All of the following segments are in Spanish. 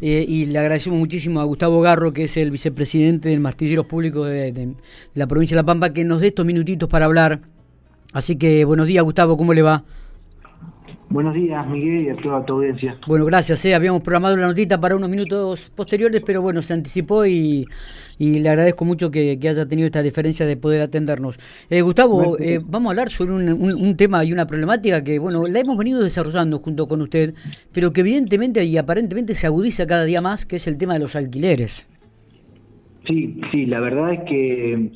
eh, y le agradecemos muchísimo a Gustavo Garro, que es el vicepresidente del Martilleros Públicos de, de la provincia de La Pampa, que nos dé estos minutitos para hablar. Así que buenos días, Gustavo, ¿cómo le va? Buenos días, Miguel, y a toda tu audiencia. Bueno, gracias. Eh. Habíamos programado la notita para unos minutos posteriores, pero bueno, se anticipó y, y le agradezco mucho que, haya tenido esta diferencia de poder atendernos. Eh, Gustavo, eh, vamos a hablar sobre un, un, tema y una problemática que, bueno, la hemos venido desarrollando junto con usted, pero que evidentemente y aparentemente se agudiza cada día más, que es el tema de los alquileres. Sí, sí, la verdad es que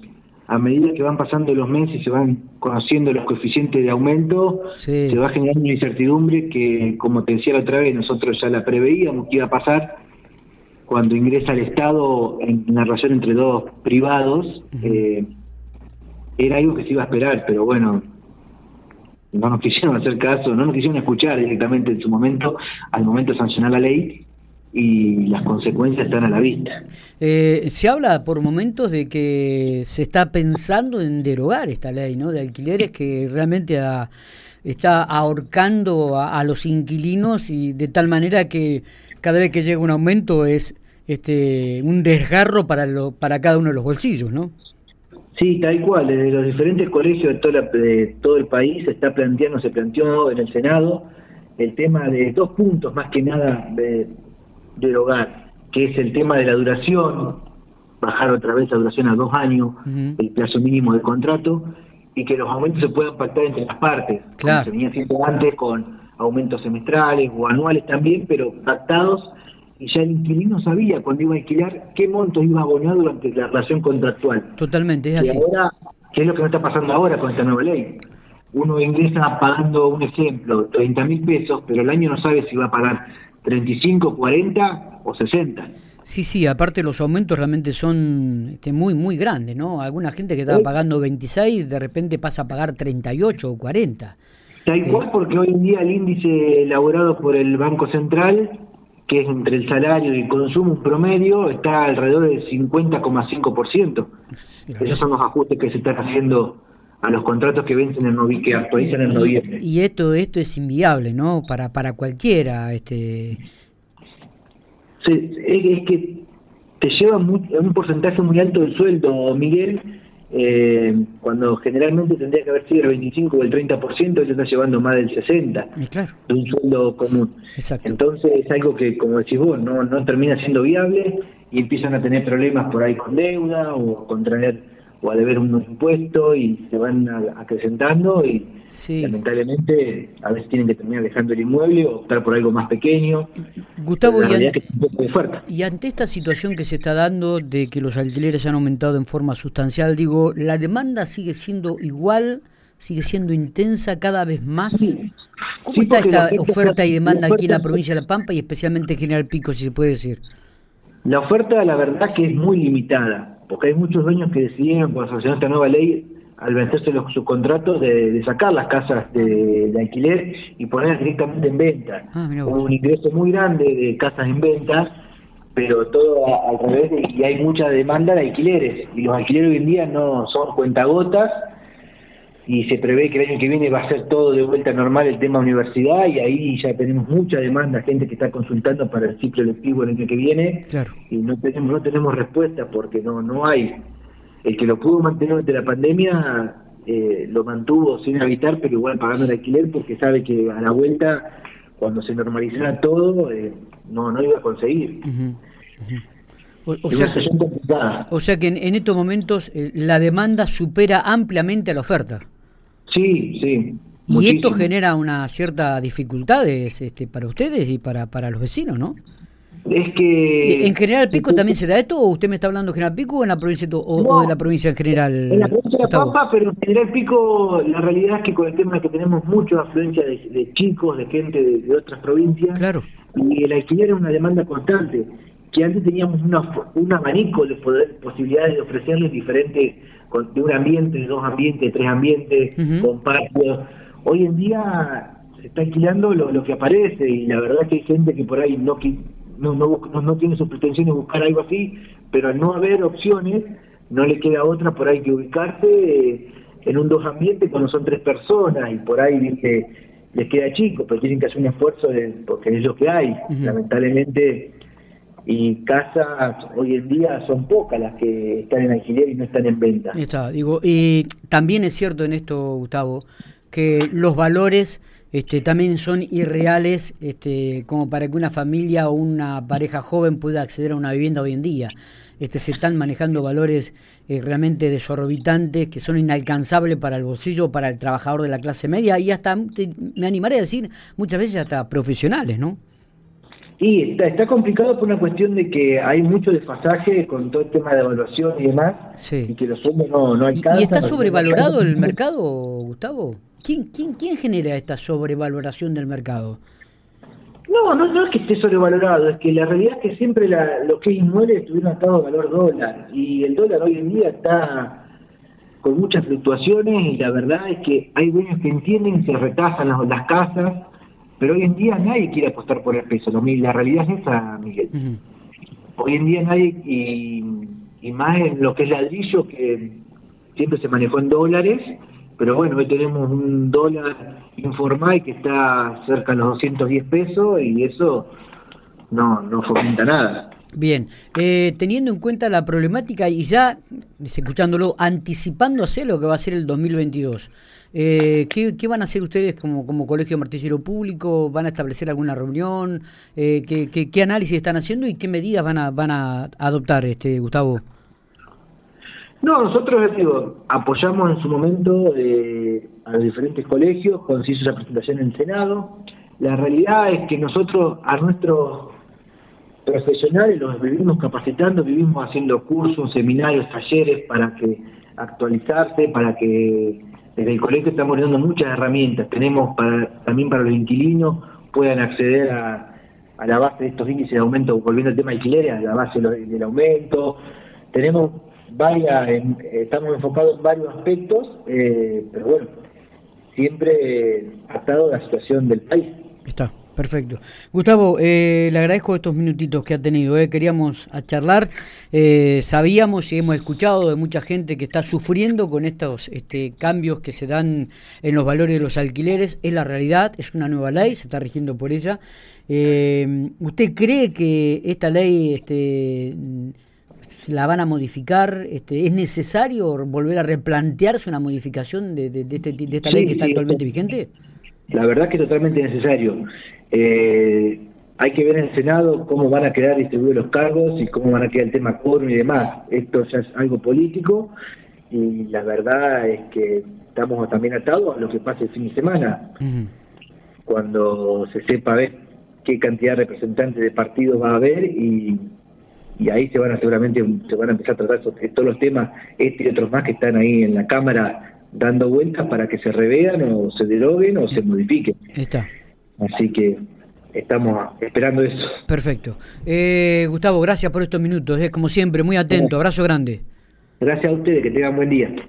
a medida que van pasando los meses y se van conociendo los coeficientes de aumento, se va generando una incertidumbre que, como te decía la otra vez, nosotros ya la preveíamos que iba a pasar. Cuando ingresa el Estado en una relación entre dos privados. Eh, era algo que se iba a esperar, pero bueno, no nos quisieron hacer caso, no nos quisieron escuchar directamente en su momento, al momento de sancionar la ley, y las consecuencias están a la vista. Eh, se habla por momentos de que se está pensando en derogar esta ley ¿no? de alquileres que realmente está ahorcando a, los inquilinos y de tal manera que cada vez que llega un aumento es este un desgarro para, lo, para cada uno de los bolsillos, ¿no? Sí, tal cual. Desde los diferentes colegios de, toda de todo el país se está planteando, se planteó en el Senado el tema de dos puntos más que nada de derogar, que es el tema de la duración, bajar otra vez la duración a dos años, el plazo mínimo de contrato, y que los aumentos se puedan pactar entre las partes, claro. como se venía haciendo antes con aumentos semestrales o anuales también, pero pactados, y ya el inquilino sabía cuando iba a alquilar qué monto iba a abonar durante la relación contractual. Totalmente, es así. Y ahora, ¿qué es lo que no está pasando ahora con esta nueva ley? Uno ingresa pagando un ejemplo, 30 mil pesos, pero el año no sabe si va a pagar 35, 40 o 60. Sí, sí, aparte los aumentos realmente son este, muy, muy grandes, ¿no? Alguna gente que estaba pagando 26 de repente pasa a pagar 38 o 40. Tal eh, cual porque hoy en día el índice elaborado por el Banco Central, que es entre el salario y el consumo un promedio, está alrededor del 50,5%. Esos son los ajustes que se están haciendo a los contratos que vencen en que actualizan en noviembre. Y, esto esto es inviable, ¿no? Para para cualquiera, este sí, es, que te lleva un porcentaje muy alto del sueldo, Miguel, eh, cuando generalmente tendría que haber sido el 25 o el 30%, se está llevando más del 60% de un sueldo común. Exacto. Entonces es algo que, como decís vos, no, no termina siendo viable y empiezan a tener problemas por ahí con deuda o con traer o a deber unos impuestos y se van acrecentando y lamentablemente a veces tienen que terminar dejando el inmueble o optar por algo más pequeño. Gustavo, y, y ante esta situación que se está dando de que los alquileres han aumentado en forma sustancial, digo, ¿la demanda sigue siendo igual? ¿Sigue siendo intensa cada vez más? ¿Cómo está esta oferta y demanda aquí en la provincia de La Pampa y especialmente en General Pico, si se puede decir? La oferta, la verdad, que es muy limitada porque hay muchos dueños que decidieron, cuando sancionó esta nueva ley, al vencerse los subcontratos, de, de sacar las casas de, alquiler y ponerlas directamente en venta. Ah, Hubo un ingreso muy grande de casas en venta, pero todo al revés, y hay mucha demanda de alquileres, y los alquileres hoy en día no son cuentagotas, y se prevé que el año que viene va a ser todo de vuelta normal el tema universidad y ahí ya tenemos mucha demanda, gente que está consultando para el ciclo electivo el año que viene y no tenemos no tenemos respuesta porque no no hay. El que lo pudo mantener durante la pandemia eh, lo mantuvo sin habitar, pero igual pagando el alquiler porque sabe que a la vuelta, cuando se normalizara todo, eh, no, no iba a conseguir. O, sea, o, sea, que en, estos momentos eh, la demanda supera ampliamente a la oferta. Sí, sí. Y esto genera una cierta dificultades este, para ustedes y para, para los vecinos, ¿no? Es que... ¿En General Pico también se da esto o usted me está hablando de General Pico o en la provincia, o, de la provincia en general? En la provincia de La Pampa, pero en General Pico la realidad es que con el tema de que tenemos mucha afluencia de, chicos, de gente de, otras provincias, claro. y el alquiler es una demanda constante, que antes teníamos una, un abanico de posibilidades de ofrecerles diferentes de un ambiente, de dos ambientes, de tres ambientes, con patios. Hoy en día se está alquilando lo, que aparece y la verdad que hay gente que por ahí no, no, no, no tiene sus pretensiones de buscar algo así, pero al no haber opciones, no le queda otra por ahí que ubicarse eh, en un dos ambientes cuando son tres personas y por ahí dice les queda chico, pero tienen que hacer un esfuerzo de, porque es lo que hay. Lamentablemente y casas hoy en día son pocas las que están en alquiler y no están en venta. Está, digo, y también es cierto en esto, Gustavo, que los valores este, también son irreales este, como para que una familia o una pareja joven pueda acceder a una vivienda hoy en día. Este, se están manejando valores eh, realmente desorbitantes que son inalcanzables para el bolsillo, para el trabajador de la clase media y hasta, me animaré a decir, muchas veces hasta profesionales, ¿no? Y está, está complicado por una cuestión de que hay mucho desfasaje con todo el tema de evaluación y demás, y que los fondos no, no alcanzan. ¿Y está sobrevalorado el mercado, Gustavo? ¿Quién, quién, ¿Quién genera esta sobrevaloración del mercado? No, no, no es que esté sobrevalorado, es que la realidad es que siempre la, lo que es inmueble estuvieron atados al valor dólar y el dólar hoy en día está con muchas fluctuaciones y la verdad es que hay dueños que entienden, se retasan las, las casas, pero hoy en día nadie quiere apostar por el peso. La realidad es esa, Miguel. Hoy en día nadie, y, y más en lo que es ladrillo, que siempre se manejó en dólares, pero bueno, hoy tenemos un dólar informal que está cerca de los 210 pesos y eso no, no fomenta nada. Bien, eh, teniendo en cuenta la problemática y ya, escuchándolo, anticipándose lo que va a ser el 2022, eh, ¿qué, van a hacer ustedes como, como Colegio Martillero Público? ¿Van a establecer alguna reunión? Eh, ¿qué, qué, análisis están haciendo y qué medidas van a, van a adoptar, este Gustavo? No, nosotros digo, apoyamos en su momento eh, a los diferentes colegios cuando se hizo esa presentación en el Senado. La realidad es que nosotros a nuestros profesionales los vivimos capacitando, vivimos haciendo cursos, seminarios, talleres para que actualizarse, para que desde el colegio estamos dando muchas herramientas. Tenemos para, también para los inquilinos puedan acceder a, a la base de estos índices de aumento, volviendo al tema de alquileres, a la base del aumento. Tenemos varias, estamos enfocados en varios aspectos, eh, pero bueno, siempre atado a la situación del país. Está. Perfecto. Gustavo, eh, le agradezco estos minutitos que ha tenido. Eh. Queríamos a charlar. Eh, sabíamos y hemos escuchado de mucha gente que está sufriendo con estos este, cambios que se dan en los valores de los alquileres. Es la realidad, es una nueva ley, se está rigiendo por ella. ¿Usted cree que esta ley este, la van a modificar? Este, ¿Es necesario volver a replantearse una modificación de, de, este, esta ley que está actualmente vigente? La verdad que es totalmente necesario. Eh, hay que ver en el Senado cómo van a quedar distribuidos los cargos y cómo van a quedar el tema quórum y demás. Esto ya es algo político y la verdad es que estamos también atados a lo que pase el fin de semana. Cuando se sepa ver qué cantidad de representantes de partidos va a haber y y ahí se van a seguramente se van a empezar a tratar todos los temas, este y otros más que están ahí en la Cámara dando vueltas para que se revean o se deroguen o se modifiquen. Está. Así que estamos esperando eso. Perfecto. Eh, Gustavo, gracias por estos minutos, es como siempre, muy atento, abrazo grande. Gracias a ustedes, que tengan buen día.